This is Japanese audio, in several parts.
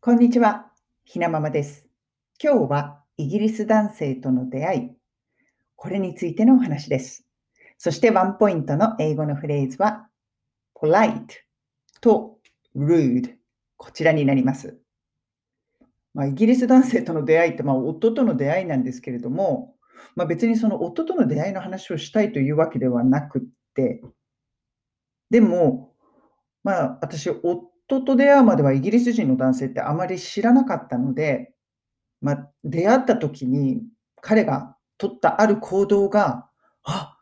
こんにちは、ひなままです。今日はイギリス男性との出会い、これについてのお話です。そしてワンポイントの英語のフレーズは、polite と rude、こちらになります。まあ、イギリス男性との出会いって、まあ、夫との出会いなんですけれども、まあ、別にその夫との出会いの話をしたいというわけではなくって、でも、まあ、私、夫と出会うまではイギリス人の男性ってあまり知らなかったので、まあ、出会った時に彼が取ったある行動が、あ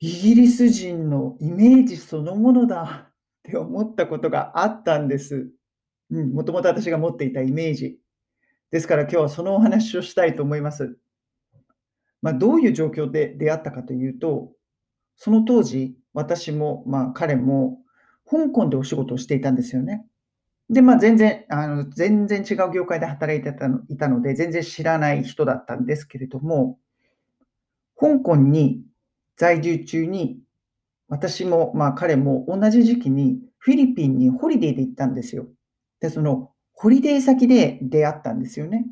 イギリス人のイメージそのものだ って思ったことがあったんです。うん、もともと私が持っていたイメージ。ですから今日はそのお話をしたいと思います。まあ、どういう状況で出会ったかというと、その当時、私も、まあ、彼も香港でお仕事をしていたんですよね。で、まあ、全然、あの、全然違う業界で働いてたのいたので、全然知らない人だったんですけれども、香港に在住中に、私も、まあ、彼も同じ時期にフィリピンにホリデーで行ったんですよ。で、そのホリデー先で出会ったんですよね。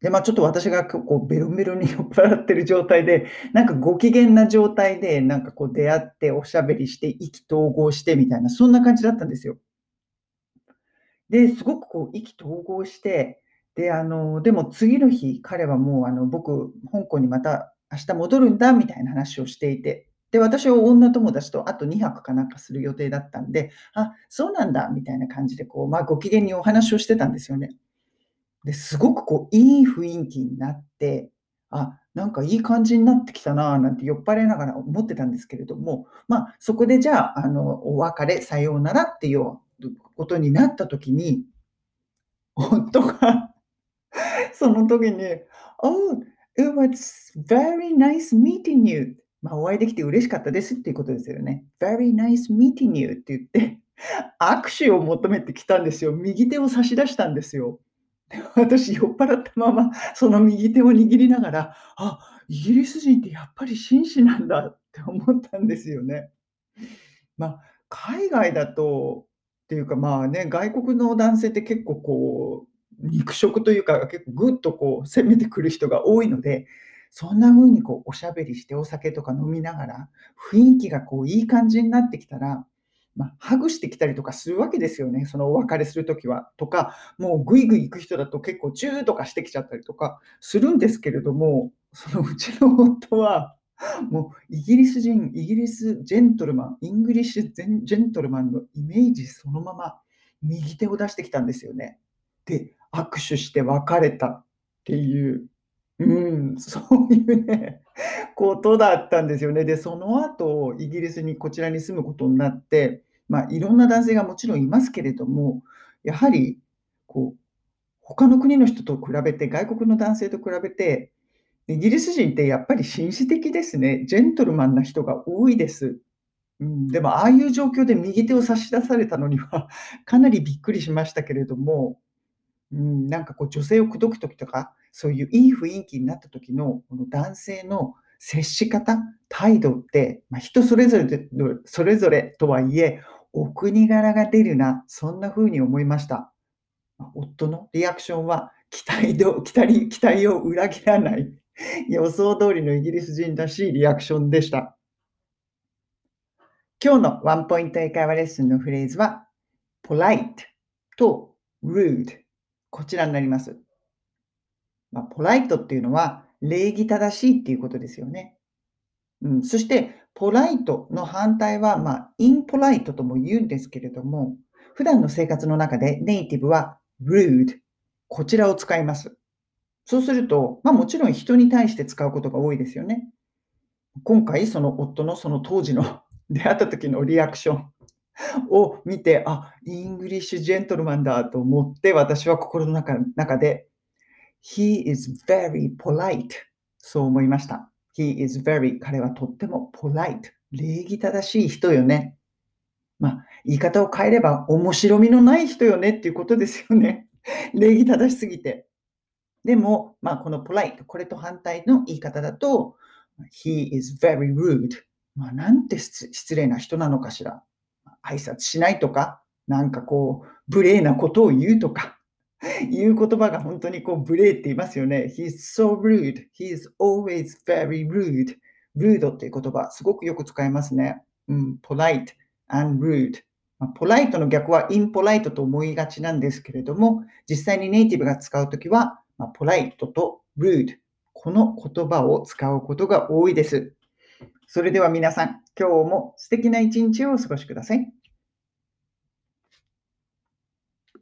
で、まあ、ちょっと私がこうベロベロに酔っ払ってる状態で、なんかご機嫌な状態で、なんかこう出会っておしゃべりして意気投合してみたいな、そんな感じだったんですよ。で、すごくこう意気投合して、で、あの、でも次の日、彼はもうあの僕、香港にまた明日戻るんだみたいな話をしていて、で、私は女友達とあと2泊かなんかする予定だったんで、あ、そうなんだみたいな感じで、こう、まあ、ご機嫌にお話をしてたんですよね。で、すごくこう、いい雰囲気になって、あ、なんかいい感じになってきたなぁなんて酔っ払いながら思ってたんですけれども、まあ、そこでじゃあ、あの、お別れ、さようならっていうことになった時に、夫が その時に、Oh, it was very nice meeting you. まあ、お会いできて嬉しかったですっていうことですよね。Very nice meeting you って言って、握手を求めてきたんですよ。右手を差し出したんですよ。私、酔っ払ったまま、その右手を握りながら、あ、イギリス人ってやっぱり紳士なんだって思ったんですよね。まあ、海外だと、っていうかまあね、外国の男性って結構こう、肉食というか、結構ぐっとこう攻めてくる人が多いので、そんな風にこうおしゃべりしてお酒とか飲みながら、雰囲気がこういい感じになってきたら、まあ、ハグしてきたりとかするわけですよね、そのお別れするときは。とか、もうぐいぐい行く人だと結構チューとかしてきちゃったりとかするんですけれども、そのうちの夫は、もうイギリス人、イギリスジェントルマン、イングリッシュジェントルマンのイメージそのまま右手を出してきたんですよね。で、握手して別れたっていう、うん、そういうね、ことだったんですよね。で、その後、イギリスにこちらに住むことになって、まあ、いろんな男性がもちろんいますけれども、やはり、こう、他の国の人と比べて、外国の男性と比べて、イギリス人ってやっぱり紳士的ですね。ジェントルマンな人が多いです。うん、でも、ああいう状況で右手を差し出されたのには、かなりびっくりしましたけれども、うん、なんかこう女性を口説くときとか、そういういい雰囲気になった時のこの男性の接し方、態度って、まあ、人それぞれでそれぞれとはいえ、お国柄が出るな、そんな風に思いました。夫のリアクションは期待ど期待期待を裏切らない、予想通りのイギリス人らしいリアクションでした。今日のワンポイント英会話レッスンのフレーズは、polite と rude こちらになります。まあ、ポライトっていうのは礼儀正しいっていうことですよね。うん、そして、ポライトの反対は、まあ、インポライトとも言うんですけれども、普段の生活の中でネイティブは rude、こちらを使います。そうすると、まあもちろん人に対して使うことが多いですよね。今回、その夫のその当時の 出会った時のリアクション を見て、あ、イングリッシュジェントルマンだと思って、私は心の中中で、He is very polite そう思いました。He is very 彼はとっても polite 礼儀正しい人よね。まあ、言い方を変えれば面白みのない人よねっていうことですよね。礼儀正しすぎて。でも、まあ、この polite これと反対の言い方だと、He is very rude まあ、なんて失礼な人なのかしら。挨拶しないとか、なんかこう、無礼なことを言うとか、言う言葉が本当にこうブレーって言いますよね。He's so rude. He's always very rude. rude っていう言葉、すごくよく使いますね。うん、polite and rude。まあ、ポライトの逆はインポライトと思いがちなんですけれども、実際にネイティブが使うときは、まあ、ポライトと rude。この言葉を使うことが多いです。それでは皆さん、今日も素敵な一日をお過ごしください。